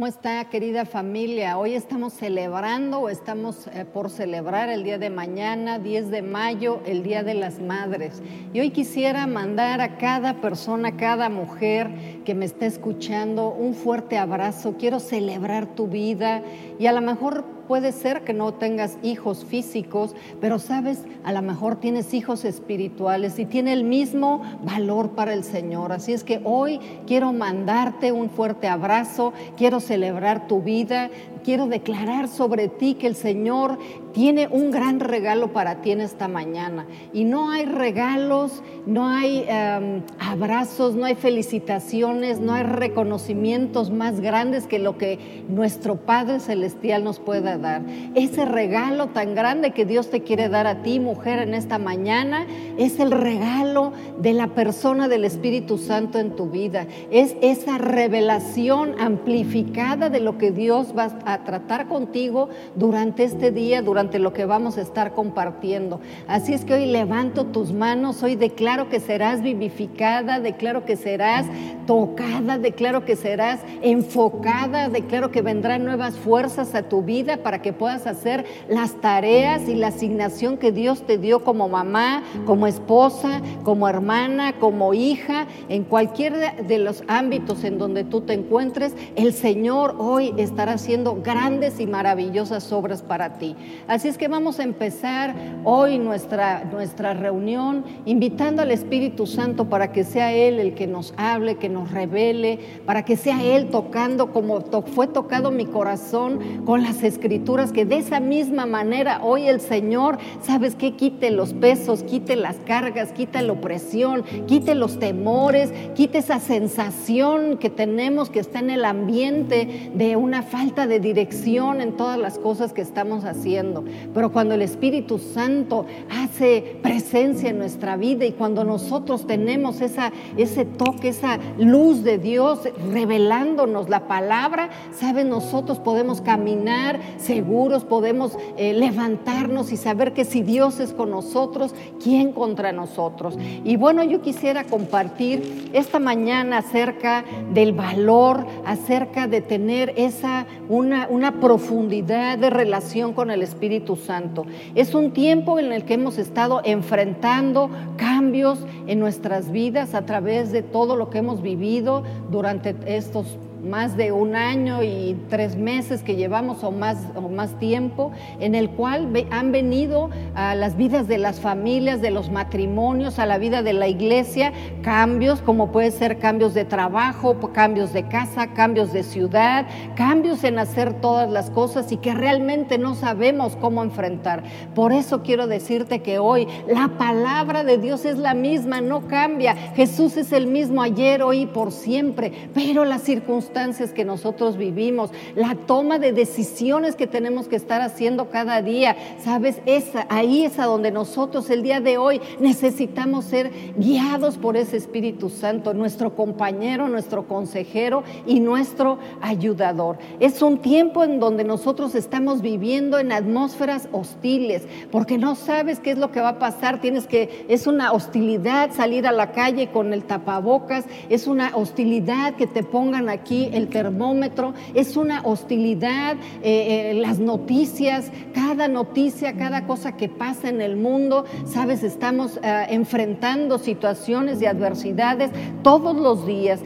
¿Cómo está querida familia? Hoy estamos celebrando o estamos eh, por celebrar el día de mañana, 10 de mayo, el Día de las Madres. Y hoy quisiera mandar a cada persona, cada mujer que me está escuchando un fuerte abrazo. Quiero celebrar tu vida y a lo mejor puede ser que no tengas hijos físicos, pero sabes, a lo mejor tienes hijos espirituales y tiene el mismo valor para el Señor. Así es que hoy quiero mandarte un fuerte abrazo, quiero celebrar tu vida, quiero declarar sobre ti que el Señor tiene un gran regalo para ti en esta mañana. Y no hay regalos, no hay em, abrazos, no hay felicitaciones, no hay reconocimientos más grandes que lo que nuestro Padre Celestial nos pueda dar. Ese regalo tan grande que Dios te quiere dar a ti, mujer, en esta mañana, es el regalo de la persona del Espíritu Santo en tu vida. Es esa revelación amplificada de lo que Dios va a tratar contigo durante este día, durante durante lo que vamos a estar compartiendo. Así es que hoy levanto tus manos, hoy declaro que serás vivificada, declaro que serás tocada, declaro que serás enfocada, declaro que vendrán nuevas fuerzas a tu vida para que puedas hacer las tareas y la asignación que Dios te dio como mamá, como esposa, como hermana, como hija, en cualquier de los ámbitos en donde tú te encuentres, el Señor hoy estará haciendo grandes y maravillosas obras para ti. Así es que vamos a empezar hoy nuestra, nuestra reunión invitando al Espíritu Santo para que sea Él el que nos hable, que nos revele, para que sea Él tocando como fue tocado mi corazón con las escrituras, que de esa misma manera hoy el Señor, ¿sabes qué? Quite los pesos, quite las cargas, quite la opresión, quite los temores, quite esa sensación que tenemos que está en el ambiente de una falta de dirección en todas las cosas que estamos haciendo. Pero cuando el Espíritu Santo hace presencia en nuestra vida y cuando nosotros tenemos esa, ese toque, esa luz de Dios revelándonos la palabra, ¿saben? Nosotros podemos caminar seguros, podemos eh, levantarnos y saber que si Dios es con nosotros, ¿quién contra nosotros? Y bueno, yo quisiera compartir esta mañana acerca del valor, acerca de tener esa, una, una profundidad de relación con el Espíritu Santo. Es un tiempo en el que hemos estado enfrentando cambios en nuestras vidas a través de todo lo que hemos vivido durante estos más de un año y tres meses que llevamos o más, o más tiempo, en el cual han venido a las vidas de las familias, de los matrimonios, a la vida de la iglesia, cambios como puede ser cambios de trabajo, cambios de casa, cambios de ciudad, cambios en hacer todas las cosas y que realmente no sabemos cómo enfrentar. Por eso quiero decirte que hoy la palabra de Dios es la misma, no cambia. Jesús es el mismo ayer, hoy y por siempre, pero las circunstancias que nosotros vivimos, la toma de decisiones que tenemos que estar haciendo cada día. Sabes, esa, ahí es a donde nosotros el día de hoy necesitamos ser guiados por ese Espíritu Santo, nuestro compañero, nuestro consejero y nuestro ayudador. Es un tiempo en donde nosotros estamos viviendo en atmósferas hostiles, porque no sabes qué es lo que va a pasar. Tienes que, es una hostilidad salir a la calle con el tapabocas, es una hostilidad que te pongan aquí el termómetro, es una hostilidad, eh, eh, las noticias, cada noticia, cada cosa que pasa en el mundo, sabes, estamos eh, enfrentando situaciones y adversidades todos los días,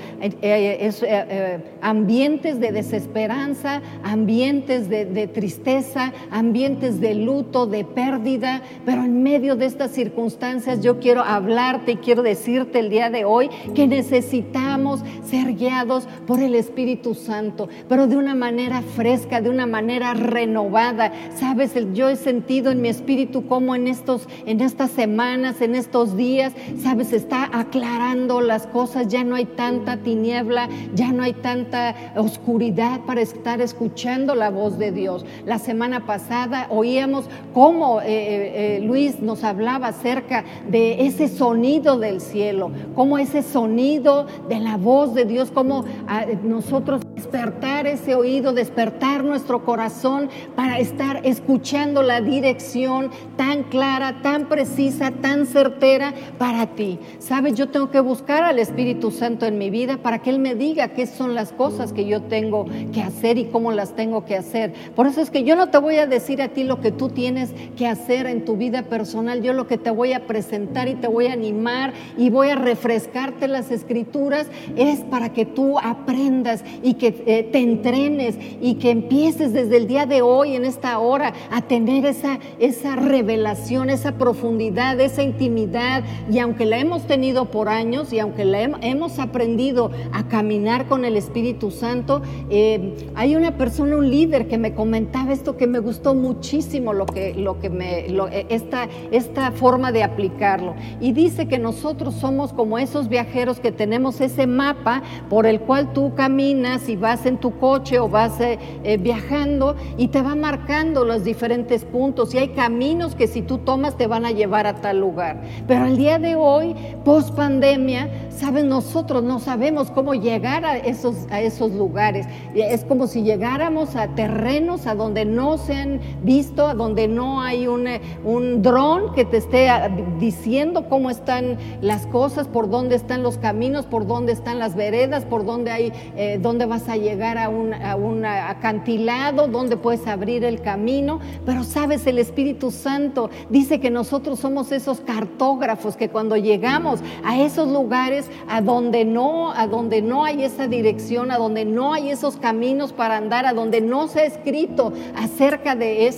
ambientes de desesperanza, ambientes de, de tristeza, ambientes de luto, de pérdida, pero en medio de estas circunstancias yo quiero hablarte y quiero decirte el día de hoy que necesitamos ser guiados por el Espíritu Santo, pero de una manera fresca, de una manera renovada. Sabes, yo he sentido en mi espíritu como en estos en estas semanas, en estos días, sabes, está aclarando las cosas, ya no hay tanta tiniebla, ya no hay tanta oscuridad para estar escuchando la voz de Dios. La semana pasada oíamos cómo eh, eh, eh, Luis nos hablaba acerca de ese sonido del cielo, cómo ese sonido de la voz de Dios, cómo ah, nosotros despertar ese oído, despertar nuestro corazón para estar escuchando la dirección tan clara, tan precisa, tan certera para ti. Sabes, yo tengo que buscar al Espíritu Santo en mi vida para que Él me diga qué son las cosas que yo tengo que hacer y cómo las tengo que hacer. Por eso es que yo no te voy a decir a ti lo que tú tienes que hacer en tu vida personal, yo lo que te voy a presentar y te voy a animar y voy a refrescarte las escrituras es para que tú aprendas y que eh, te entrenes y que empieces desde el día de hoy, en esta hora, a tener esa, esa revelación, esa profundidad, esa intimidad. Y aunque la hemos tenido por años y aunque la hemos aprendido a caminar con el Espíritu Santo, eh, hay una persona, un líder que me comentaba esto que me gustó muchísimo lo que, lo que eh, esta, esta forma de aplicarlo. Y dice que nosotros somos como esos viajeros que tenemos ese mapa por el cual tú caminas y vas en tu coche o vas eh, eh, viajando y te va marcando los diferentes puntos. Y hay caminos que si tú tomas te van a llevar a tal lugar. Pero el día de hoy, post pandemia, saben, nosotros no sabemos cómo llegar a esos, a esos lugares. Es como si llegáramos a terrenos a donde no se han visto, a donde no hay un, un dron que te esté ah, diciendo cómo están las cosas, por dónde están los caminos, por dónde están las veredas, por dónde, hay, eh, dónde vas a llegar a un, acantilado, dónde puedes abrir el camino. Pero sabes, el Espíritu Santo dice que nosotros somos esos cartógrafos que cuando llegamos a esos lugares a donde no, a donde no hay esa dirección, a donde no hay esos caminos para andar, a donde no se ha escrito acerca de,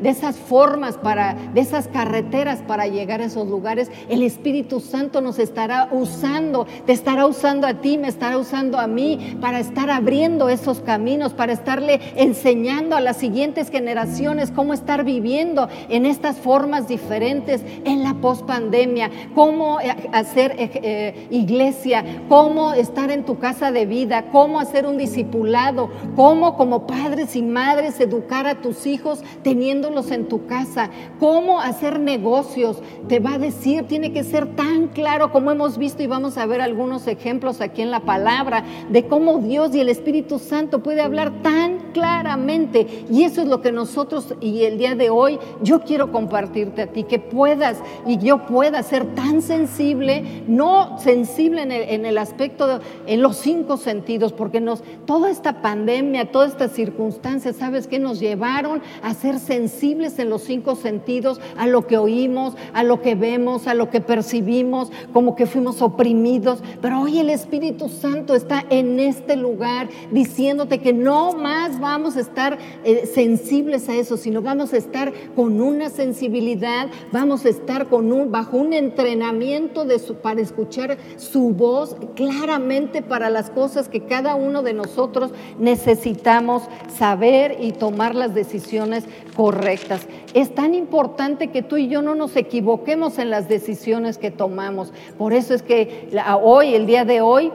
de esas formas para, de esas carreteras para llegar a esos lugares, el Espíritu Santo nos estará usando, te estará usando a ti, me estará usando a mí para estar abriendo esos caminos, para estarle enseñando a las siguientes generaciones cómo estar viviendo en estas formas diferentes en la pospandemia, cómo eh, hacer eh, eh, iglesia, cómo estar en tu casa de vida, cómo hacer un discipulado, cómo como padres y madres educar a tus hijos teniéndolos en tu casa, cómo hacer negocios. Te va a decir, tiene que ser tan claro como hemos visto y vamos a ver algunos ejemplos aquí en la palabra de cómo Dios y el Espíritu Santo puede hablar tan claramente. Y eso es lo que nosotros y el día de hoy yo quiero compartirte a ti, que puedas y yo pueda ser tan sensible, no sensible en el, en el aspecto, en los cinco sentidos, porque nos, toda esta pandemia, todas estas circunstancias, ¿sabes qué? Nos llevaron a ser sensibles en los cinco sentidos, a lo que oímos, a lo que vemos, a lo que percibimos, como que fuimos oprimidos. Pero hoy el Espíritu Santo está en este lugar diciéndote que no más vamos a estar eh, sensibles a eso, sino vamos a estar con una sensibilidad, vamos a estar con un, bajo un entrenamiento de para escuchar su voz claramente para las cosas que cada uno de nosotros necesitamos saber y tomar las decisiones correctas. Es tan importante que tú y yo no nos equivoquemos en las decisiones que tomamos. Por eso es que hoy, el día de hoy,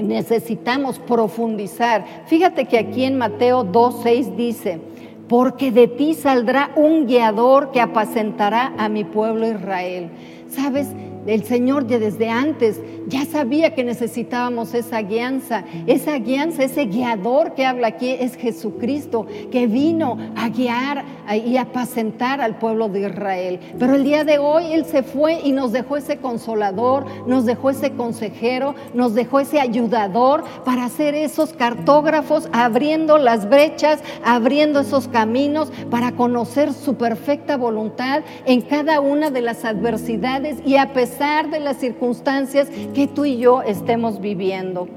necesitamos profundizar. Fíjate que aquí en Mateo 2.6 dice, porque de ti saldrá un guiador que apacentará a mi pueblo Israel. ¿Sabes? El Señor ya desde antes ya sabía que necesitábamos esa guianza, esa guianza, ese guiador que habla aquí es Jesucristo, que vino a guiar y apacentar al pueblo de Israel. Pero el día de hoy Él se fue y nos dejó ese consolador, nos dejó ese consejero, nos dejó ese ayudador para hacer esos cartógrafos, abriendo las brechas, abriendo esos caminos para conocer su perfecta voluntad en cada una de las adversidades y a pesar de las circunstancias que tú y yo estemos viviendo.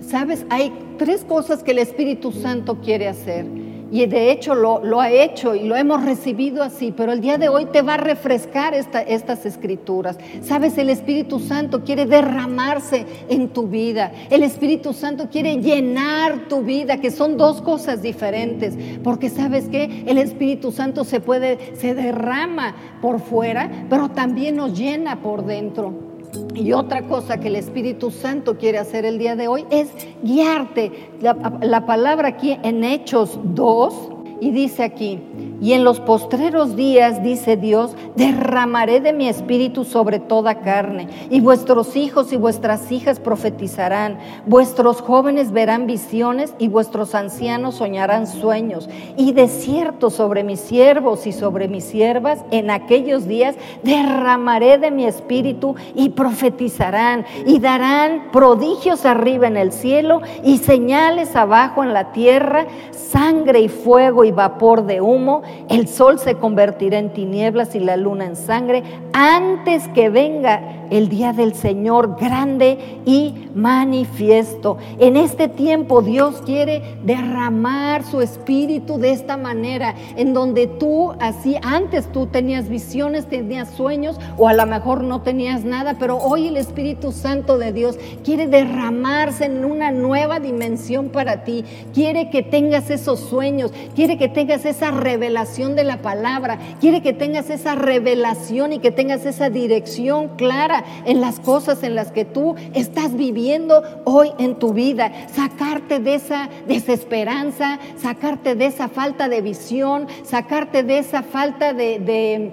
Sabes, hay tres cosas que el Espíritu Santo quiere hacer. Y de hecho lo, lo, ha hecho y lo hemos recibido así, pero el día de hoy te va a refrescar estas escrituras. Sabes, el Espíritu Santo quiere derramarse en tu vida. El Espíritu Santo quiere llenar tu vida, que son dos cosas diferentes. Porque sabes que el Espíritu Santo se puede, se derrama por fuera, pero también nos llena por dentro. Y otra cosa que el Espíritu Santo quiere hacer el día de hoy es guiarte. La, palabra aquí en Hechos 2, y dice aquí, Y en los postreros días, dice Dios, derramaré de mi espíritu sobre toda carne, y vuestros hijos y vuestras hijas profetizarán, vuestros jóvenes verán visiones y vuestros ancianos soñarán sueños, y de cierto sobre mis siervos y sobre mis siervas en aquellos días derramaré de mi espíritu y profetizarán, y darán prodigios arriba en el cielo y señales abajo en la tierra, sangre y fuego y vapor de humo el sol se convertirá en tinieblas y la luna en sangre antes que venga el día del Señor grande y manifiesto. En este tiempo Dios quiere derramar su espíritu de esta manera, en donde tú así antes tú tenías visiones, tenías sueños o a lo mejor no tenías nada, pero hoy el Espíritu Santo de Dios quiere derramarse en una nueva dimensión para ti. Quiere que tengas esos sueños, quiere que tengas esa revelación de la palabra, quiere que tengas esa revelación y que tengas esa dirección clara en las cosas en las que tú estás viviendo hoy en tu vida, sacarte de esa desesperanza, sacarte de esa falta de visión, sacarte de esa falta de,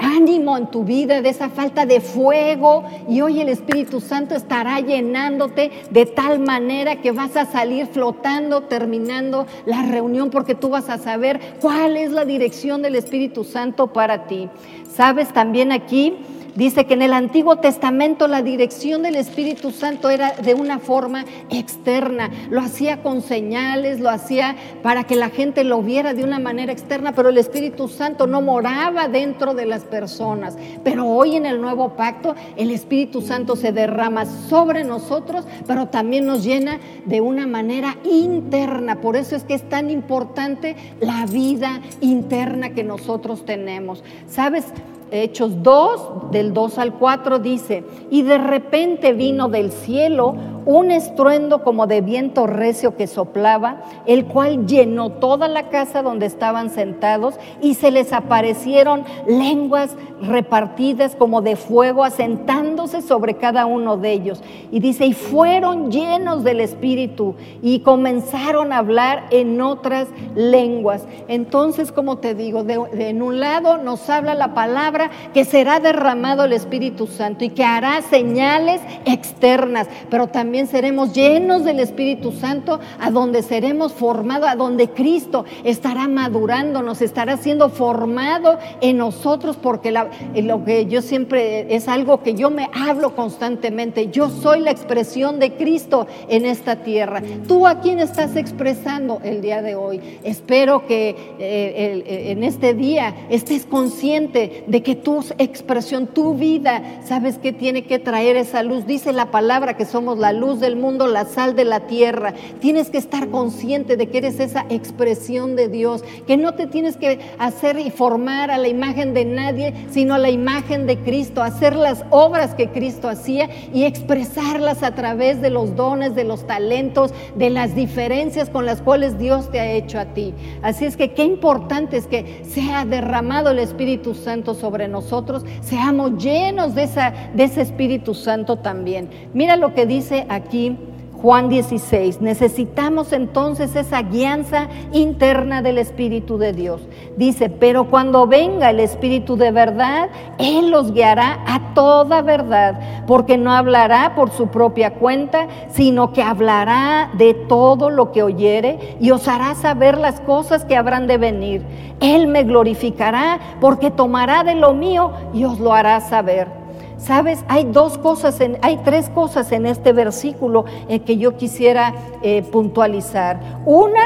ánimo en tu vida, de esa falta de fuego. Y hoy el Espíritu Santo estará llenándote de tal manera que vas a salir flotando terminando la reunión porque tú vas a saber cuál es la dirección del Espíritu Santo para ti. Sabes también aquí Dice que en el Antiguo Testamento la dirección del Espíritu Santo era de una forma externa, lo hacía con señales, lo hacía para que la gente lo viera de una manera externa, pero el Espíritu Santo no moraba dentro de las personas. Pero hoy en el nuevo pacto el Espíritu Santo se derrama sobre nosotros, pero también nos llena de una manera interna. Por eso es que es tan importante la vida interna que nosotros tenemos. ¿Sabes? Hechos 2, del 2 al 4 dice, y de repente vino del cielo un estruendo como de viento recio que soplaba, el cual llenó toda la casa donde estaban sentados y se les aparecieron lenguas repartidas como de fuego asentándose sobre cada uno de ellos. Y dice, y fueron llenos del Espíritu y comenzaron a hablar en otras lenguas. Entonces, como te digo, en un lado nos habla la palabra que será derramado el Espíritu Santo y que hará señales externas, pero también seremos llenos del Espíritu Santo, a donde seremos formados, a donde Cristo estará madurando, nos estará siendo formado en nosotros, porque lo que yo siempre es algo que yo me hablo constantemente. Yo soy la expresión de Cristo en esta tierra. ¿Tú a quién estás expresando el día de hoy? Espero que eh, eh, en este día estés consciente de que tu expresión, tu vida, sabes que tiene que traer esa luz. Dice la palabra que somos la luz del mundo, la sal de la tierra. Tienes que estar consciente de que eres esa expresión de Dios, que no te tienes que hacer y formar a la imagen de nadie, sino a la imagen de Cristo, hacer las obras que Cristo hacía y expresarlas a través de los dones, de los talentos, de las diferencias con las cuales Dios te ha hecho a ti. Así es que qué importante es que sea derramado el Espíritu Santo sobre nosotros, seamos llenos de, esa, de ese Espíritu Santo también. Mira lo que dice aquí Juan 16. Necesitamos entonces esa guianza interna del Espíritu de Dios. Dice, pero cuando venga el Espíritu de verdad, Él los guiará a toda verdad, porque no hablará por su propia cuenta, sino que hablará de todo lo que oyere y os hará saber las cosas que habrán de venir. Él me glorificará porque tomará de lo mío y os lo hará saber. Sabes, hay dos cosas, hay tres cosas en este versículo que yo quisiera eh, puntualizar. Una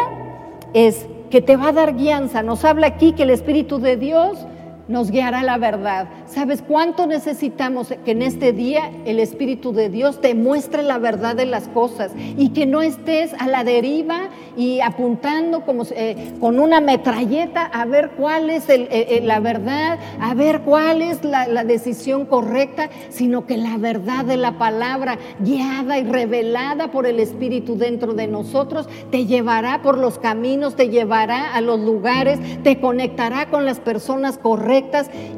es que te va a dar guianza. Nos habla aquí que el Espíritu de Dios nos guiará la verdad. ¿Sabes cuánto necesitamos que en este día el Espíritu de Dios te muestre la verdad de las cosas y que no estés a la deriva y apuntando como, eh, con una metralleta a ver cuál es eh, eh, la verdad, a ver cuál es la, la decisión correcta, sino que la verdad de la palabra guiada y revelada por el Espíritu dentro de nosotros te llevará por los caminos, te llevará a los lugares, te conectará con las personas correctas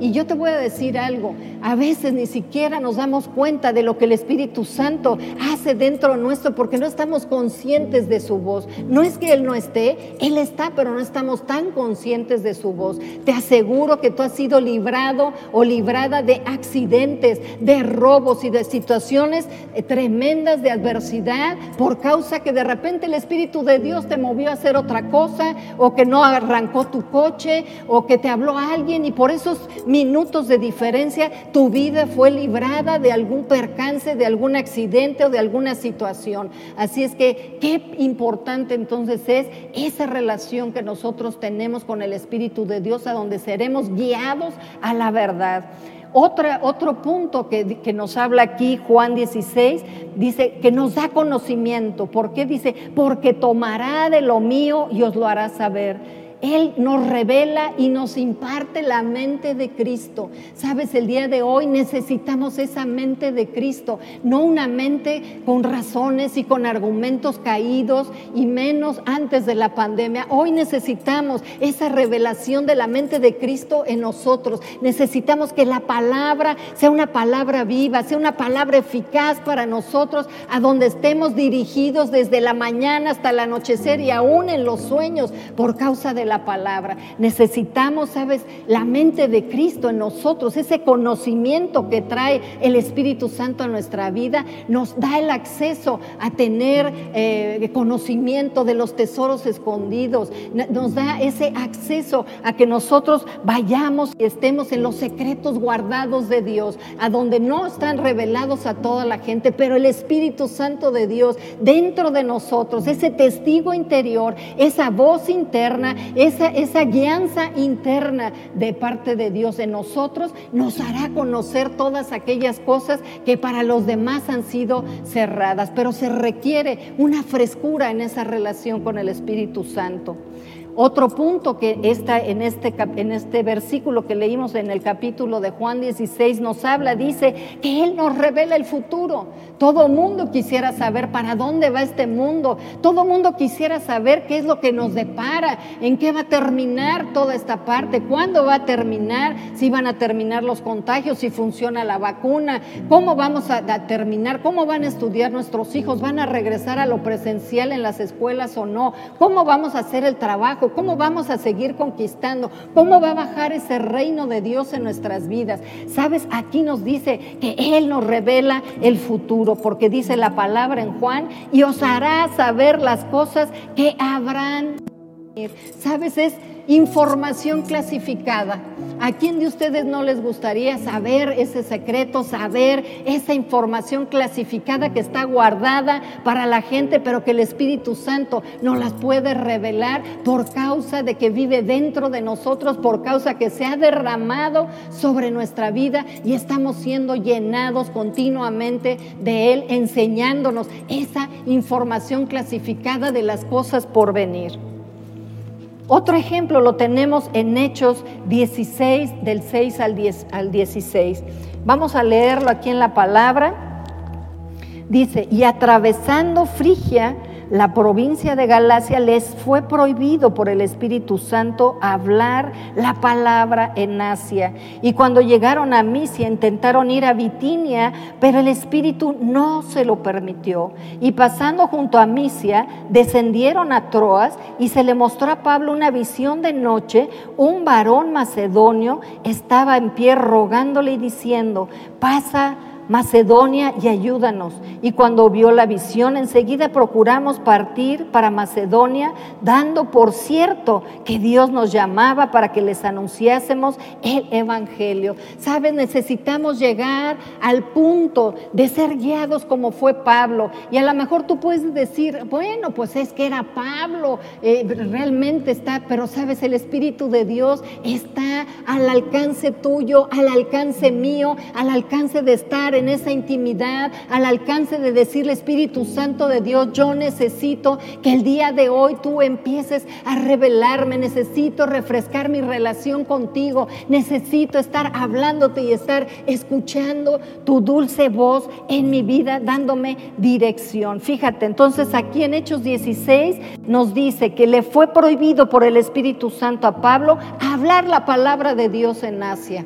Y yo te voy a decir algo, a veces ni siquiera nos damos cuenta de lo que el Espíritu Santo hace dentro nuestro porque no estamos conscientes de su voz. No es que Él no esté, Él está, pero no estamos tan conscientes de su voz. Te aseguro que tú has sido librado o librada de accidentes, de robos y de situaciones eh, tremendas de adversidad por causa que de repente el Espíritu de Dios te movió a hacer otra cosa o que no arrancó tu coche o que te habló alguien y por esos minutos de diferencia tu vida fue librada de algún percance, de algún accidente o de alguna situación. Así es que qué importante entonces es esa relación que nosotros tenemos con el Espíritu de Dios a donde seremos guiados a la verdad. Otro punto que, que, nos habla aquí Juan 16, dice que nos da conocimiento. ¿Por qué? Dice, porque tomará de lo mío y os lo hará saber. Él nos revela y nos imparte la mente de Cristo. Sabes, el día de hoy necesitamos esa mente de Cristo, no una mente con razones y con argumentos caídos y menos antes de la pandemia. Hoy necesitamos esa revelación de la mente de Cristo en nosotros. Necesitamos que la palabra sea una palabra viva, sea una palabra eficaz para nosotros, a donde estemos dirigidos desde la mañana hasta el anochecer y aún en los sueños por causa de la palabra. Necesitamos, sabes, la mente de Cristo en nosotros, ese conocimiento que trae el Espíritu Santo a nuestra vida, nos da el acceso a tener eh, conocimiento de los tesoros escondidos, nos da ese acceso a que nosotros vayamos y estemos en los secretos guardados de Dios, a donde no están revelados a toda la gente, pero el Espíritu Santo de Dios dentro de nosotros, ese testigo interior, esa voz interna, esa, esa guianza interna de parte de Dios en nosotros nos hará conocer todas aquellas cosas que para los demás han sido cerradas, pero se requiere una frescura en esa relación con el Espíritu Santo. Otro punto que está en este, en este versículo que leímos en el capítulo de Juan 16 nos habla, dice que Él nos revela el futuro. Todo mundo quisiera saber para dónde va este mundo. Todo mundo quisiera saber qué es lo que nos depara, en qué va a terminar toda esta parte, cuándo va a terminar, si van a terminar los contagios, si funciona la vacuna, cómo vamos a, a terminar, cómo van a estudiar nuestros hijos, van a regresar a lo presencial en las escuelas o no, cómo vamos a hacer el trabajo cómo vamos a seguir conquistando, cómo va a bajar ese reino de Dios en nuestras vidas. Sabes, aquí nos dice que Él nos revela el futuro, porque dice la palabra en Juan, y os hará saber las cosas que habrán. Sabes, es información clasificada. ¿A quién de ustedes no les gustaría saber ese secreto, saber esa información clasificada que está guardada para la gente, pero que el Espíritu Santo nos las puede revelar por causa de que vive dentro de nosotros, por causa que se ha derramado sobre nuestra vida y estamos siendo llenados continuamente de Él, enseñándonos esa información clasificada de las cosas por venir? Otro ejemplo lo tenemos en Hechos 16, del 6 al, 10, al 16. Vamos a leerlo aquí en la palabra. Dice, y atravesando Frigia, la provincia de Galacia les fue prohibido por el Espíritu Santo hablar la palabra en Asia. Y cuando llegaron a Misia intentaron ir a Bitinia, pero el Espíritu no se lo permitió. Y pasando junto a Misia, descendieron a Troas y se le mostró a Pablo una visión de noche. Un varón macedonio estaba en pie rogándole y diciendo, pasa Macedonia y ayúdanos. Y cuando vio la visión, enseguida procuramos partir para Macedonia, dando por cierto que Dios nos llamaba para que les anunciásemos el Evangelio. Sabes, necesitamos llegar al punto de ser guiados como fue Pablo. Y a lo mejor tú puedes decir, bueno, pues es que era Pablo, eh, realmente está, pero sabes, el Espíritu de Dios está al alcance tuyo, al alcance mío, al alcance de estar en esa intimidad, al alcance de decirle, Espíritu Santo de Dios, yo necesito que el día de hoy tú empieces a revelarme, necesito refrescar mi relación contigo, necesito estar hablándote y estar escuchando tu dulce voz en mi vida, dándome dirección. Fíjate, entonces aquí en Hechos 16 nos dice que le fue prohibido por el Espíritu Santo a Pablo hablar la palabra de Dios en Asia.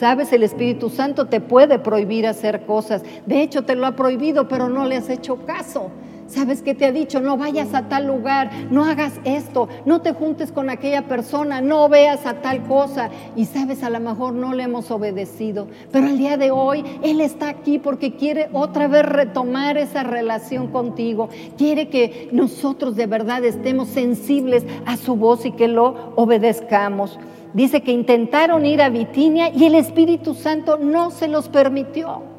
Sabes, el Espíritu Santo te puede prohibir hacer cosas. De hecho, te lo ha prohibido, pero no le has hecho caso. ¿Sabes qué te ha dicho? No vayas a tal lugar, no hagas esto, no te juntes con aquella persona, no veas a tal cosa. Y sabes, a lo mejor no le hemos obedecido, pero el día de hoy Él está aquí porque quiere otra vez retomar esa relación contigo. Quiere que nosotros de verdad estemos sensibles a su voz y que lo obedezcamos. Dice que intentaron ir a Bitinia y el Espíritu Santo no se los permitió.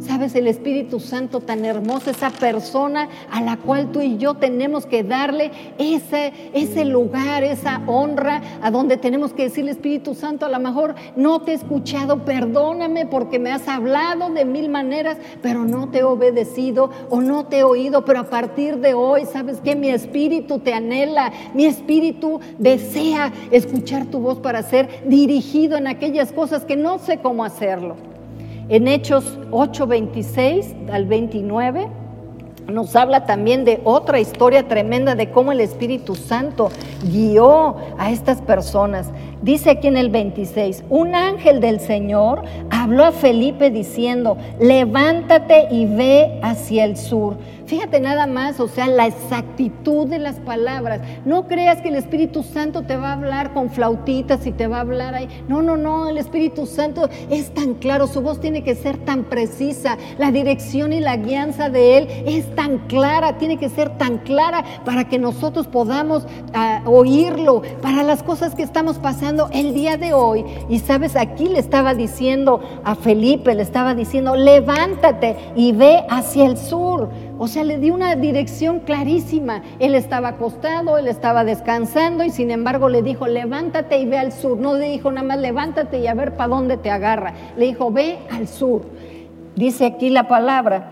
Sabes, el Espíritu Santo tan hermoso, esa persona a la cual tú y yo tenemos que darle ese, ese lugar, esa honra, a donde tenemos que decirle, Espíritu Santo, a lo mejor no te he escuchado, perdóname porque me has hablado de mil maneras, pero no te he obedecido o no te he oído, pero a partir de hoy, ¿sabes que Mi espíritu te anhela, mi espíritu desea escuchar tu voz para ser dirigido en aquellas cosas que no sé cómo hacerlo. En Hechos 8, 26 al 29 nos habla también de otra historia tremenda de cómo el Espíritu Santo guió a estas personas. Dice aquí en el 26, un ángel del Señor habló a Felipe diciendo, levántate y ve hacia el sur. Fíjate nada más, o sea, la exactitud de las palabras. No creas que el Espíritu Santo te va a hablar con flautitas y te va a hablar ahí. No, no, no, el Espíritu Santo es tan claro, su voz tiene que ser tan precisa, la dirección y la guianza de Él es tan clara, tiene que ser tan clara para que nosotros podamos ah, oírlo, para las cosas que estamos pasando el día de hoy. Y sabes, aquí le estaba diciendo a Felipe, le estaba diciendo, levántate y ve hacia el sur. O sea, le dio una dirección clarísima. Él estaba acostado, él estaba descansando y sin embargo le dijo, levántate y ve al sur. No le dijo nada más, levántate y a ver para dónde te agarra. Le dijo, ve al sur. Dice aquí la palabra,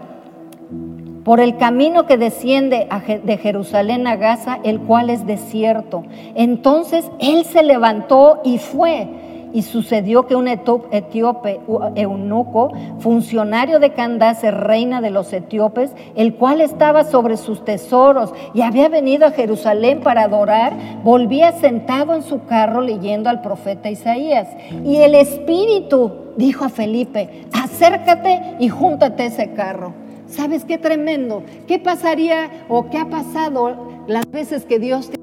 por el camino que desciende de Jerusalén a Gaza, el cual es desierto. Entonces él se levantó y fue y sucedió que un etíope eunuco, funcionario de Candace, reina de los etíopes, el cual estaba sobre sus tesoros y había venido a Jerusalén para adorar, volvía sentado en su carro leyendo al profeta Isaías. Y el Espíritu dijo a Felipe, acércate y júntate ese carro. ¿Sabes qué tremendo? ¿Qué pasaría o qué ha pasado las veces que Dios te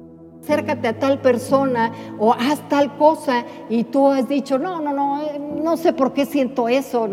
acércate a tal persona o haz tal cosa y tú has dicho, no, no, no, eh, no sé por qué siento eso,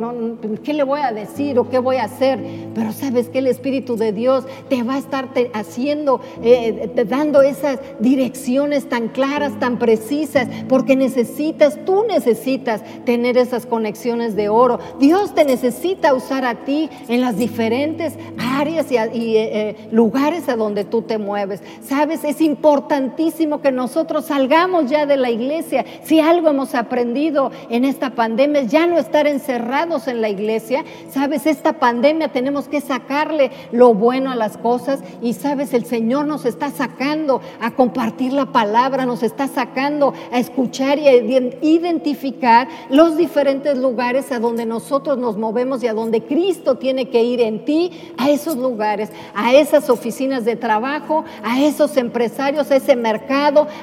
¿qué le voy a decir o qué voy a hacer? Pero sabes que el Espíritu de Dios te va a estar haciendo, eh, dando esas direcciones tan claras, tan precisas, porque necesitas, tú necesitas tener esas conexiones de oro. Dios te necesita usar a ti en las diferentes áreas y, eh, lugares a donde tú te mueves. Sabes, es importantísimo que nosotros salgamos ya de la iglesia. Si algo hemos aprendido en esta pandemia es ya no estar encerrados en la iglesia. Sabes, esta pandemia tenemos que sacarle lo bueno a las cosas y sabes, el Señor nos está sacando a compartir la palabra, nos está sacando a escuchar y a identificar los diferentes lugares a donde nosotros nos movemos y a donde Cristo tiene que ir en ti, a esos lugares, a esas oficinas de trabajo, a esos empresarios, a ese mercado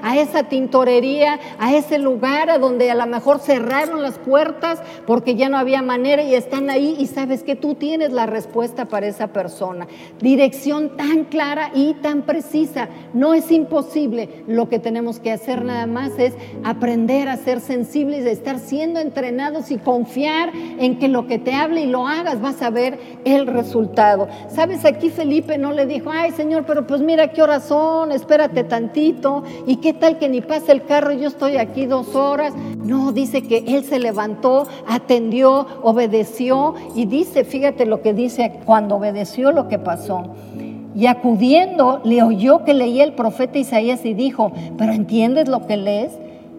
a esa tintorería, a ese lugar a donde a lo mejor cerraron las puertas porque ya no había manera y están ahí y sabes que tú tienes la respuesta para esa persona. Dirección tan clara y tan precisa. No es imposible. Lo que tenemos que hacer nada más es aprender a ser sensibles, a estar siendo entrenados y confiar en que lo que te hable y lo hagas vas a ver el resultado. Sabes, aquí Felipe no le dijo, ay Señor, pero pues mira qué horas son, espérate tantito ¿Y qué tal que ni pasa el carro yo estoy aquí dos horas? No, dice que él se levantó, atendió, obedeció y dice, fíjate lo que dice cuando obedeció lo que pasó. Y acudiendo, le oyó que leía el profeta Isaías y dijo, pero ¿entiendes lo que lees?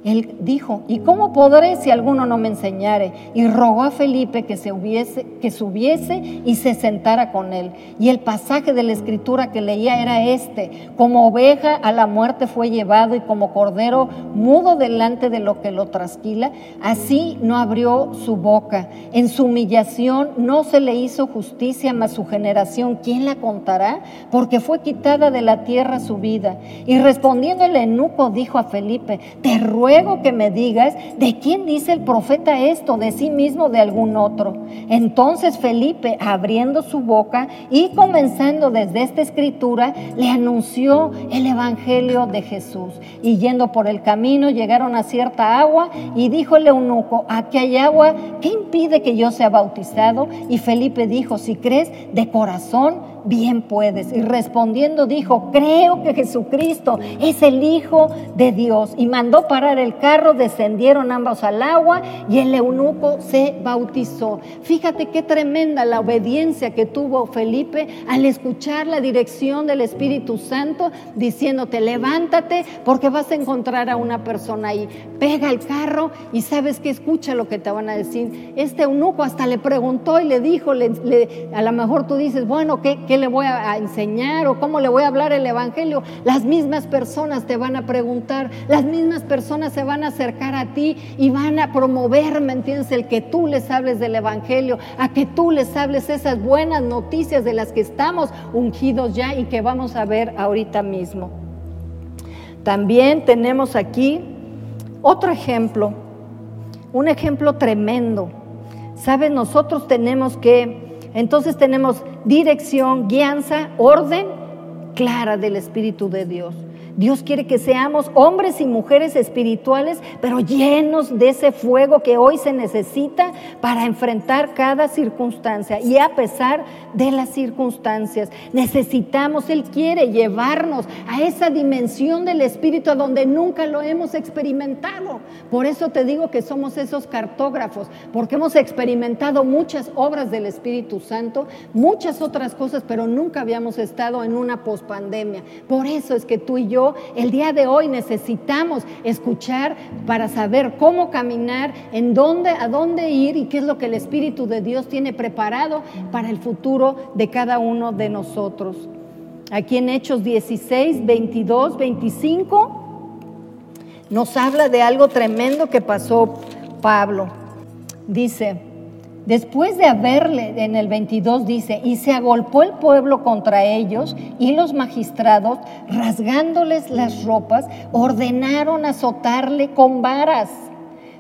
Él dijo, ¿y cómo podré si alguno no me enseñare? Y rogó a Felipe que, se hubiese, que subiese y se sentara con él. Y el pasaje de la escritura que leía era este, como oveja a la muerte fue llevado y como cordero mudo delante de lo que lo trasquila, así no abrió su boca. En su humillación no se le hizo justicia, mas su generación, ¿quién la contará? Porque fue quitada de la tierra su vida. Y respondiendo el eunuco dijo a Felipe, te ruego que me digas de quién dice el profeta esto, de sí mismo de algún otro. Entonces Felipe, abriendo su boca y comenzando desde esta escritura, le anunció el Evangelio de Jesús. Y yendo por el camino, llegaron a cierta agua y dijo el eunuco, aquí hay agua, ¿qué impide que yo sea bautizado? Y Felipe dijo, si crees de corazón, bien puedes. Y respondiendo dijo, creo que Jesucristo es el Hijo de Dios. Y mandó parar el carro, descendieron ambos al agua y el eunuco se bautizó. Fíjate qué tremenda la obediencia que tuvo Felipe al escuchar la dirección del Espíritu Santo diciéndote, levántate porque vas a encontrar a una persona ahí. Pega el carro y sabes que escucha lo que te van a decir. Este eunuco hasta le preguntó y le dijo, a lo mejor tú dices, bueno, ¿qué, ¿qué le voy a enseñar o cómo le voy a hablar el Evangelio? Las mismas personas te van a preguntar, las mismas personas se van a acercar a ti y van a promover, ¿me entiendes? El que tú les hables del Evangelio, a que tú les hables esas buenas noticias de las que estamos ungidos ya y que vamos a ver ahorita mismo. También tenemos aquí otro ejemplo, un ejemplo tremendo. Sabes, nosotros tenemos que entonces tenemos dirección, guianza, orden clara del Espíritu de Dios. Dios quiere que seamos hombres y mujeres espirituales, pero llenos de ese fuego que hoy se necesita para enfrentar cada circunstancia. Y a pesar de las circunstancias, necesitamos, Él quiere llevarnos a esa dimensión del Espíritu a donde nunca lo hemos experimentado. Por eso te digo que somos esos cartógrafos, porque hemos experimentado muchas obras del Espíritu Santo, muchas otras cosas, pero nunca habíamos estado en una pospandemia. Por eso es que tú y yo el día de hoy necesitamos escuchar para saber cómo caminar, en dónde, a dónde ir y qué es lo que el Espíritu de Dios tiene preparado para el futuro de cada uno de nosotros. Aquí en Hechos 16, 22, 25 nos habla de algo tremendo que pasó Pablo. Dice, Después de haberle, en el 22 dice, y se agolpó el pueblo contra ellos y los magistrados, rasgándoles las ropas, ordenaron azotarle con varas.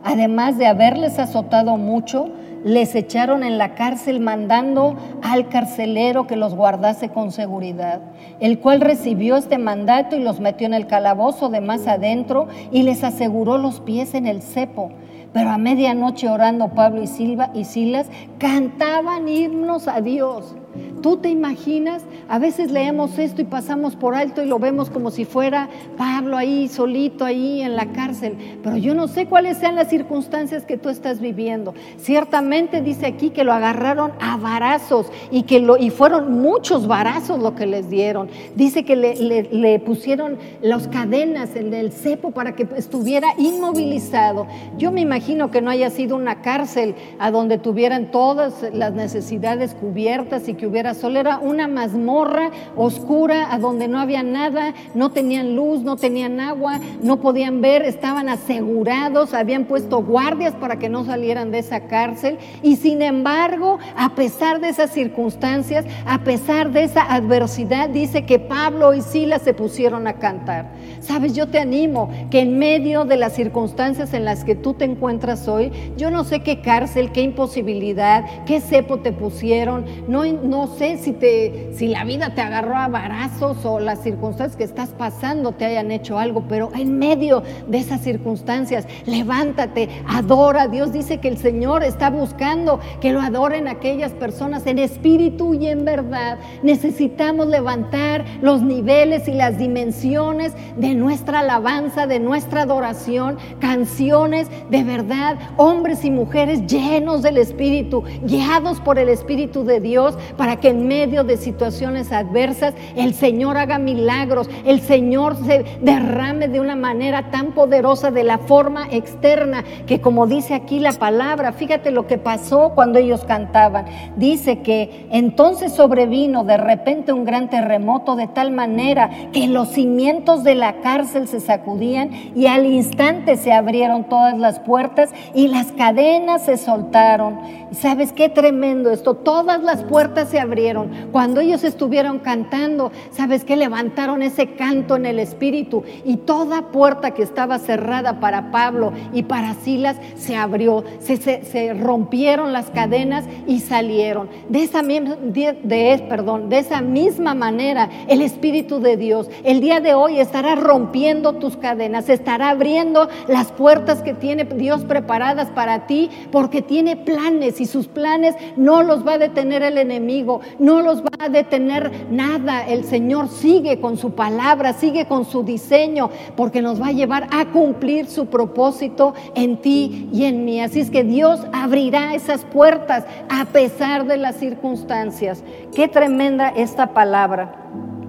Además de haberles azotado mucho, les echaron en la cárcel mandando al carcelero que los guardase con seguridad, el cual recibió este mandato y los metió en el calabozo de más adentro y les aseguró los pies en el cepo pero a medianoche orando Pablo y, Silva y Silas cantaban himnos a Dios Tú te imaginas, a veces leemos esto y pasamos por alto y lo vemos como si fuera Pablo ahí solito, ahí en la cárcel, pero yo no sé cuáles sean las circunstancias que tú estás viviendo. Ciertamente dice aquí que lo agarraron a varazos y que lo, y fueron muchos varazos lo que les dieron. Dice que le, pusieron las cadenas en el cepo para que estuviera inmovilizado. Yo me imagino que no haya sido una cárcel a donde tuvieran todas las necesidades cubiertas y que hubiera sol, era una mazmorra oscura a donde no había nada, no tenían luz, no tenían agua, no podían ver, estaban asegurados, habían puesto guardias para que no salieran de esa cárcel y sin embargo, a pesar de esas circunstancias, a pesar de esa adversidad, dice que Pablo y Silas se pusieron a cantar. Sabes, yo te animo que en medio de las circunstancias en las que tú te encuentras hoy, yo no sé qué cárcel, qué imposibilidad, qué cepo te pusieron, no, no sé si, te, si la vida te agarró a varazos o las circunstancias que estás pasando te hayan hecho algo, pero en medio de esas circunstancias, levántate, adora. Dios dice que el Señor está buscando que lo adoren aquellas personas en espíritu y en verdad. Necesitamos levantar los niveles y las dimensiones de nuestra alabanza, de nuestra adoración, canciones de verdad, hombres y mujeres llenos del Espíritu, guiados por el Espíritu de Dios, para que en medio de situaciones adversas el Señor haga milagros, el Señor se derrame de una manera tan poderosa de la forma externa que como dice aquí la palabra, fíjate lo que pasó cuando ellos cantaban. Dice que entonces sobrevino de repente un gran terremoto de tal manera que los cimientos de la cárcel se sacudían y al instante se abrieron todas las puertas y las cadenas se soltaron. ¿Sabes qué tremendo esto? Todas las puertas se abrieron. Cuando ellos estuvieron cantando, ¿sabes qué? Levantaron ese canto en el Espíritu y toda puerta que estaba cerrada para Pablo y para Silas se abrió, se, rompieron las cadenas y salieron. De esa, de, perdón, de esa misma manera, el Espíritu de Dios el día de hoy estará rompiendo tus cadenas, estará abriendo las puertas que tiene Dios preparadas para ti, porque tiene planes y sus planes no los va a detener el enemigo, no los va a detener nada. El Señor sigue con su palabra, sigue con su diseño, porque nos va a llevar a cumplir su propósito en ti y en mí. Así es que Dios abrirá esas puertas a pesar de las circunstancias. Qué tremenda esta palabra.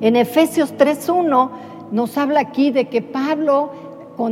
En Efesios 3.1 nos habla aquí de que Pablo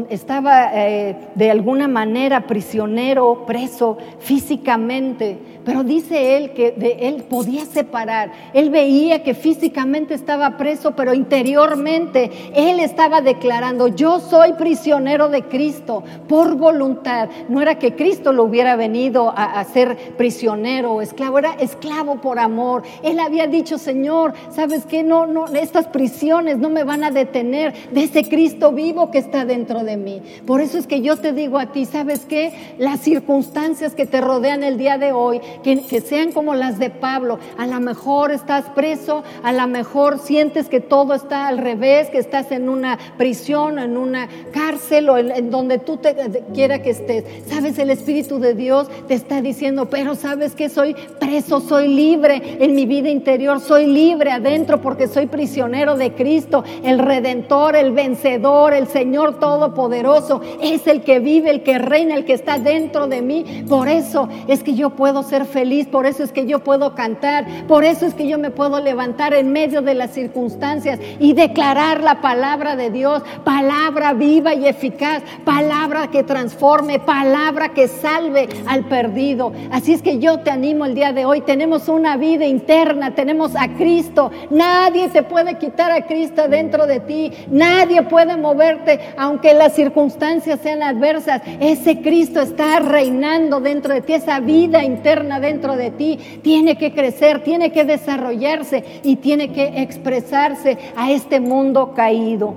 estaba eh, de alguna manera prisionero, preso físicamente, pero dice él que de él podía separar. Él veía que físicamente estaba preso, pero interiormente él estaba declarando, yo soy prisionero de Cristo por voluntad. No era que Cristo lo hubiera venido a, ser prisionero o esclavo, era esclavo por amor. Él había dicho, Señor, ¿sabes qué? No, no, estas prisiones no me van a detener de ese Cristo vivo que está dentro de mí. Por eso es que yo te digo a ti, ¿sabes qué? Las circunstancias que te rodean el día de hoy, que, sean como las de Pablo. A lo mejor estás preso, a lo mejor sientes que todo está al revés, que estás en una prisión, en una cárcel o en, donde tú te, quiera que estés. Sabes, el Espíritu de Dios te está diciendo, pero sabes que soy preso, soy libre en mi vida interior, soy libre adentro porque soy prisionero de Cristo, el Redentor, el vencedor, el Señor Todopoderoso. Es el que vive, el que reina, el que está dentro de mí. Por eso es que yo puedo ser feliz, por eso es que yo puedo cantar, por eso es que yo me puedo levantar en medio de las circunstancias y declarar la palabra de Dios, palabra viva y eficaz, palabra que transforme, palabra que salve al perdido. Así es que yo te animo el día de hoy, tenemos una vida interna, tenemos a Cristo, nadie te puede quitar a Cristo dentro de ti, nadie puede moverte aunque las circunstancias sean adversas, ese Cristo está reinando dentro de ti, esa vida interna dentro de ti tiene que crecer, tiene que desarrollarse y tiene que expresarse a este mundo caído.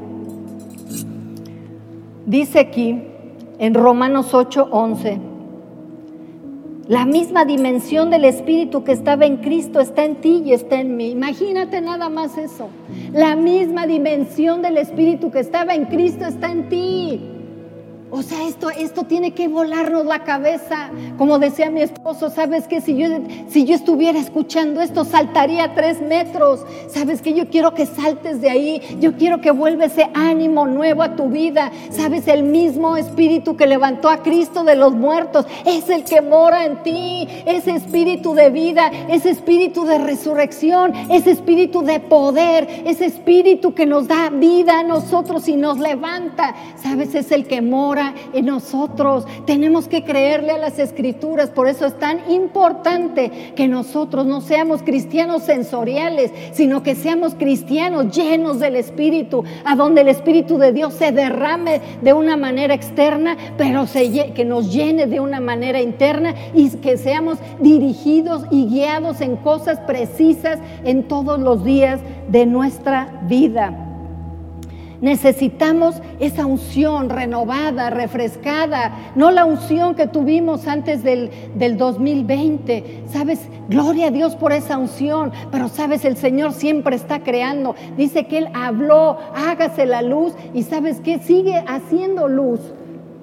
Dice aquí en Romanos 8:11, la misma dimensión del Espíritu que estaba en Cristo está en ti y está en mí. Imagínate nada más eso. La misma dimensión del Espíritu que estaba en Cristo está en ti. O sea, esto, esto tiene que volarnos la cabeza. Como decía mi esposo, ¿sabes qué? Si yo, si yo estuviera escuchando esto, saltaría tres metros. ¿Sabes qué? Yo quiero que saltes de ahí. Yo quiero que vuelva ese ánimo nuevo a tu vida. ¿Sabes? El mismo espíritu que levantó a Cristo de los muertos es el que mora en ti. Ese espíritu de vida, ese espíritu de resurrección, ese espíritu de poder, ese espíritu que nos da vida a nosotros y nos levanta. ¿Sabes? Es el que mora en nosotros. Tenemos que creerle a las escrituras. Por eso es tan importante que nosotros no seamos cristianos sensoriales, sino que seamos cristianos llenos del Espíritu, a donde el Espíritu de Dios se derrame de una manera externa, pero que nos llene de una manera interna y que seamos dirigidos y guiados en cosas precisas en todos los días de nuestra vida. Necesitamos esa unción renovada, refrescada, no la unción que tuvimos antes del, 2020. Sabes, gloria a Dios por esa unción, pero sabes, el Señor siempre está creando. Dice que Él habló, hágase la luz y sabes que sigue haciendo luz.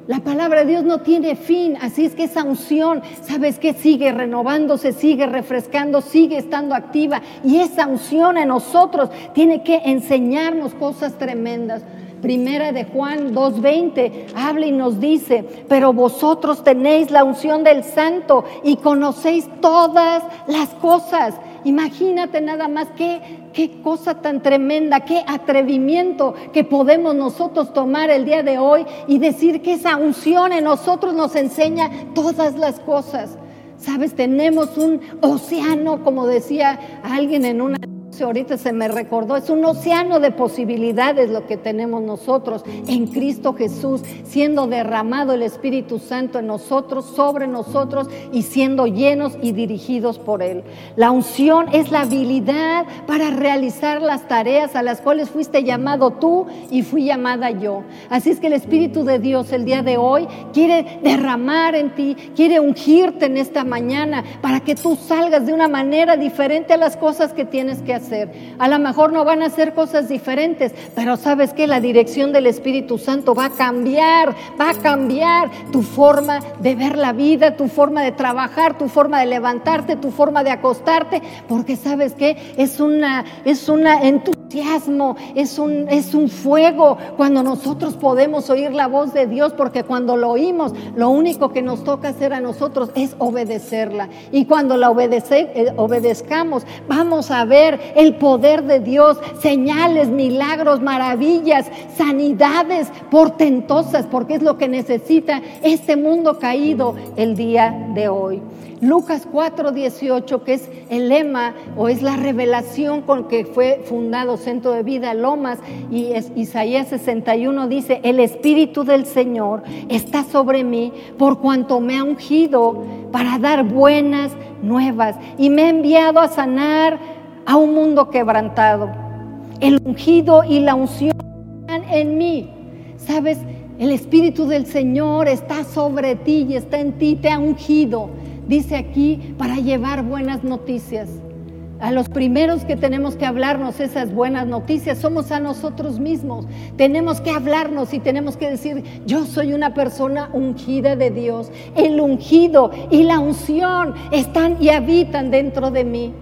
La palabra de Dios no tiene fin, así es que esa unción, ¿sabes qué? Sigue renovándose, sigue refrescando, sigue estando activa y esa unción en nosotros tiene que enseñarnos cosas tremendas. Primera de Juan 2.20 habla y nos dice, pero vosotros tenéis la unción del santo y conocéis todas las cosas. Imagínate nada más qué, qué cosa tan tremenda, qué atrevimiento que podemos nosotros tomar el día de hoy y decir que esa unción en nosotros nos enseña todas las cosas. Sabes, tenemos un océano, como decía alguien en una ahorita se me recordó, es un océano de posibilidades lo que tenemos nosotros en Cristo Jesús, siendo derramado el Espíritu Santo en nosotros, sobre nosotros y siendo llenos y dirigidos por Él. La unción es la habilidad para realizar las tareas a las cuales fuiste llamado tú y fui llamada yo. Así es que el Espíritu de Dios el día de hoy quiere derramar en ti, quiere ungirte en esta mañana para que tú salgas de una manera diferente a las cosas que tienes que hacer a lo mejor no van a hacer cosas diferentes, pero sabes que la dirección del Espíritu Santo va a cambiar, va a cambiar tu forma de ver la vida, tu forma de trabajar, tu forma de levantarte, tu forma de acostarte, porque sabes que es una es una entusiasmo, es un es un fuego cuando nosotros podemos oír la voz de Dios, porque cuando lo oímos, lo único que nos toca hacer a nosotros es obedecerla. Y cuando la obedece, eh, obedezcamos, vamos a ver el poder de Dios, señales, milagros, maravillas, sanidades portentosas, porque es lo que necesita este mundo caído el día de hoy. Lucas 4:18, que es el lema o es la revelación con que fue fundado Centro de Vida Lomas, y es Isaías 61 dice, el Espíritu del Señor está sobre mí por cuanto me ha ungido para dar buenas nuevas y me ha enviado a sanar a un mundo quebrantado. El ungido y la unción están en mí. ¿Sabes? El Espíritu del Señor está sobre ti y está en ti, te ha ungido. Dice aquí, para llevar buenas noticias. A los primeros que tenemos que hablarnos esas buenas noticias somos a nosotros mismos. Tenemos que hablarnos y tenemos que decir, yo soy una persona ungida de Dios. El ungido y la unción están y habitan dentro de mí.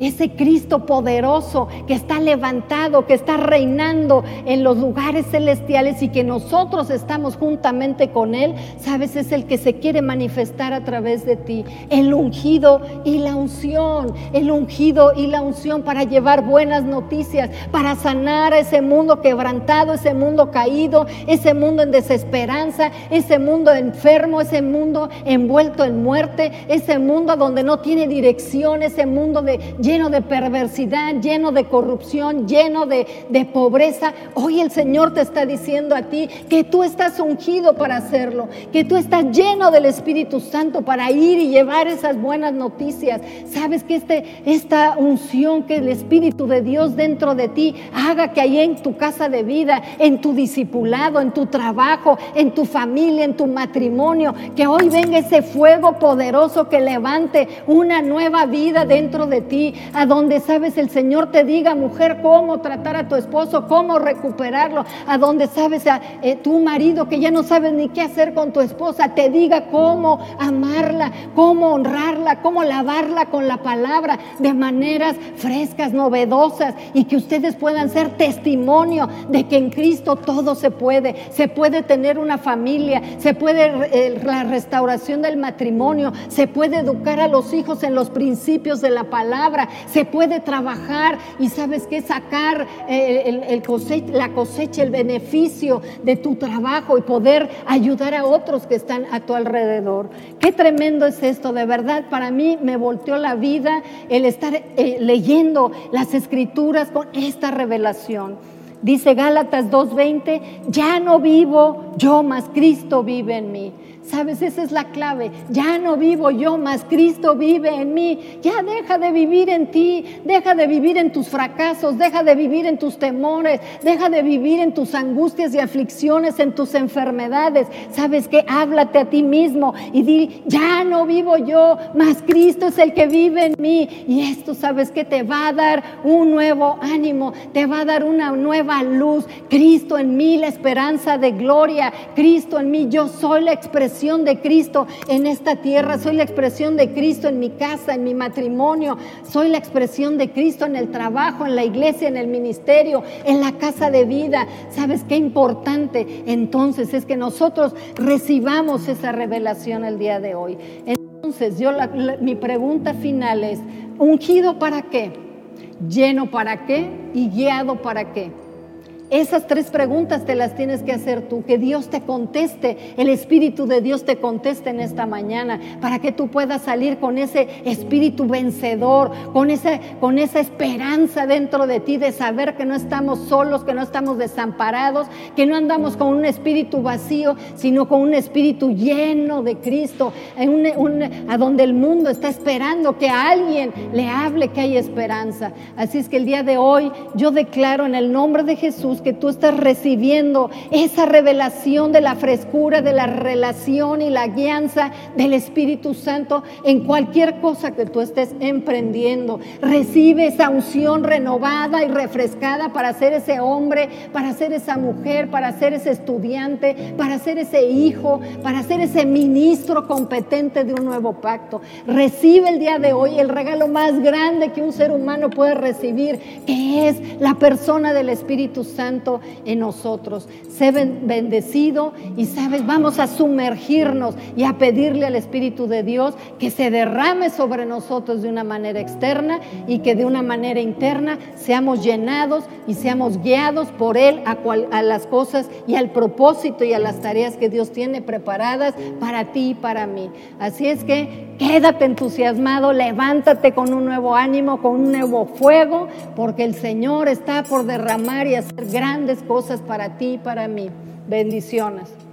Ese Cristo poderoso que está levantado, que está reinando en los lugares celestiales y que nosotros estamos juntamente con Él, sabes, es el que se quiere manifestar a través de ti. El ungido y la unción, el ungido y la unción para llevar buenas noticias, para sanar a ese mundo quebrantado, ese mundo caído, ese mundo en desesperanza, ese mundo enfermo, ese mundo envuelto en muerte, ese mundo donde no tiene dirección, ese mundo de lleno de perversidad, lleno de corrupción, lleno de, pobreza. Hoy el Señor te está diciendo a ti que tú estás ungido para hacerlo, que tú estás lleno del Espíritu Santo para ir y llevar esas buenas noticias. Sabes que este, esta unción que el Espíritu de Dios dentro de ti haga que ahí en tu casa de vida, en tu discipulado, en tu trabajo, en tu familia, en tu matrimonio, que hoy venga ese fuego poderoso que levante una nueva vida dentro de ti, a donde sabes el Señor te diga, mujer, cómo tratar a tu esposo, cómo recuperarlo, a donde sabes a eh, tu marido que ya no sabes ni qué hacer con tu esposa, te diga cómo amarla, cómo honrarla, cómo lavarla con la palabra de maneras frescas, novedosas y que ustedes puedan ser testimonio de que en Cristo todo se puede, se puede tener una familia, se puede eh, la restauración del matrimonio, se puede educar a los hijos en los principios de la palabra, se puede trabajar y sabes qué, sacar eh, la cosecha, el beneficio de tu trabajo y poder ayudar a otros que están a tu alrededor. Qué tremendo es esto, de verdad, para mí me volteó la vida el estar eh, leyendo las escrituras con esta revelación. Dice Gálatas 2.20, ya no vivo yo, mas Cristo vive en mí. Sabes, esa es la clave. Ya no vivo yo, más Cristo vive en mí. Ya deja de vivir en ti, deja de vivir en tus fracasos, deja de vivir en tus temores, deja de vivir en tus angustias y aflicciones, en tus enfermedades. Sabes que háblate a ti mismo y di, ya no vivo yo, más Cristo es el que vive en mí. Y esto, sabes que te va a dar un nuevo ánimo, te va a dar una nueva luz. Cristo en mí, la esperanza de gloria. Cristo en mí, yo soy la expresión expresión de Cristo en esta tierra, soy la expresión de Cristo en mi casa, en mi matrimonio, soy la expresión de Cristo en el trabajo, en la iglesia, en el ministerio, en la casa de vida. ¿Sabes qué importante entonces es que nosotros recibamos esa revelación el día de hoy? Entonces, yo mi pregunta final es, ¿ungido para qué? ¿Lleno para qué? ¿Y guiado para qué? Esas tres preguntas te las tienes que hacer tú, que Dios te conteste, el Espíritu de Dios te conteste en esta mañana, para que tú puedas salir con ese espíritu vencedor, con, con esa esperanza dentro de ti de saber que no estamos solos, que no estamos desamparados, que no andamos con un espíritu vacío, sino con un espíritu lleno de Cristo, a donde el mundo está esperando que alguien le hable que hay esperanza. Así es que el día de hoy yo declaro en el nombre de Jesús, que tú estás recibiendo esa revelación de la frescura, de la relación y la guianza del Espíritu Santo en cualquier cosa que tú estés emprendiendo. Recibe esa unción renovada y refrescada para ser ese hombre, para ser esa mujer, para ser ese estudiante, para ser ese hijo, para ser ese ministro competente de un nuevo pacto. Recibe el día de hoy el regalo más grande que un ser humano puede recibir, que es la persona del Espíritu Santo Santo en nosotros. Sé bendecido y sabes, vamos a sumergirnos y a pedirle al Espíritu de Dios que se derrame sobre nosotros de una manera externa y que de una manera interna seamos llenados y seamos guiados por Él a, a las cosas y al propósito y a las tareas que Dios tiene preparadas para ti y para mí. Así es que quédate entusiasmado, levántate con un nuevo ánimo, con un nuevo fuego, porque el Señor está por derramar y hacer grandes cosas para ti y para mí. Bendiciones.